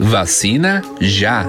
Vacina já!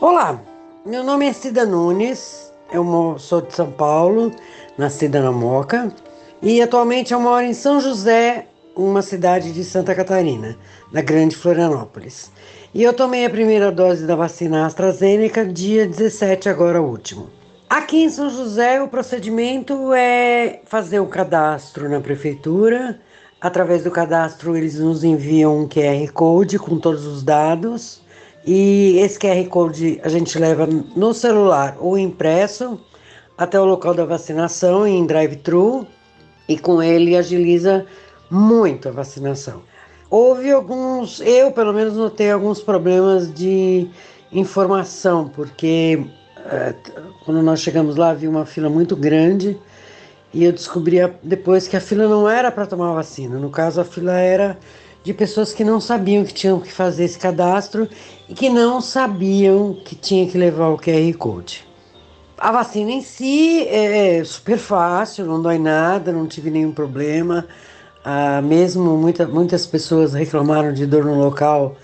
Olá, meu nome é Cida Nunes, eu sou de São Paulo, nascida na Moca, e atualmente eu moro em São José, uma cidade de Santa Catarina, na Grande Florianópolis. E eu tomei a primeira dose da vacina AstraZeneca dia 17, agora último. Aqui em São José, o procedimento é fazer o cadastro na prefeitura. Através do cadastro, eles nos enviam um QR Code com todos os dados. E esse QR Code a gente leva no celular ou impresso até o local da vacinação em drive-thru e com ele agiliza muito a vacinação. Houve alguns, eu pelo menos notei alguns problemas de informação, porque quando nós chegamos lá havia uma fila muito grande e eu descobri depois que a fila não era para tomar vacina. No caso, a fila era de pessoas que não sabiam que tinham que fazer esse cadastro e que não sabiam que tinha que levar o QR Code. A vacina em si é super fácil, não dói nada, não tive nenhum problema. Ah, mesmo muita, muitas pessoas reclamaram de dor no local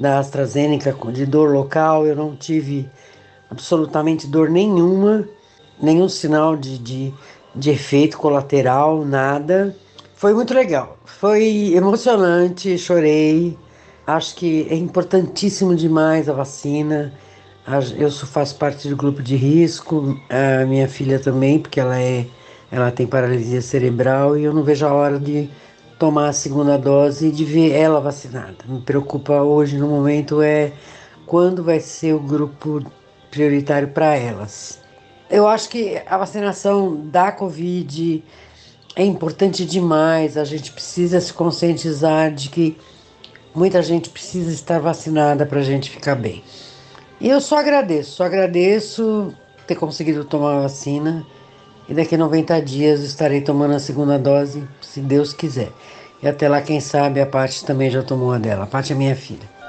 da AstraZeneca, de dor local, eu não tive absolutamente dor nenhuma, nenhum sinal de, de, de efeito colateral, nada. Foi muito legal, foi emocionante, chorei. Acho que é importantíssimo demais a vacina. Eu faço parte do grupo de risco, a minha filha também, porque ela é, ela tem paralisia cerebral e eu não vejo a hora de tomar a segunda dose e de ver ela vacinada. Me preocupa hoje, no momento, é quando vai ser o grupo prioritário para elas. Eu acho que a vacinação da Covid é importante demais. A gente precisa se conscientizar de que muita gente precisa estar vacinada para a gente ficar bem. E eu só agradeço, só agradeço ter conseguido tomar a vacina e daqui a 90 dias estarei tomando a segunda dose, se Deus quiser. E até lá, quem sabe, a Paty também já tomou a dela. A Paty é minha filha.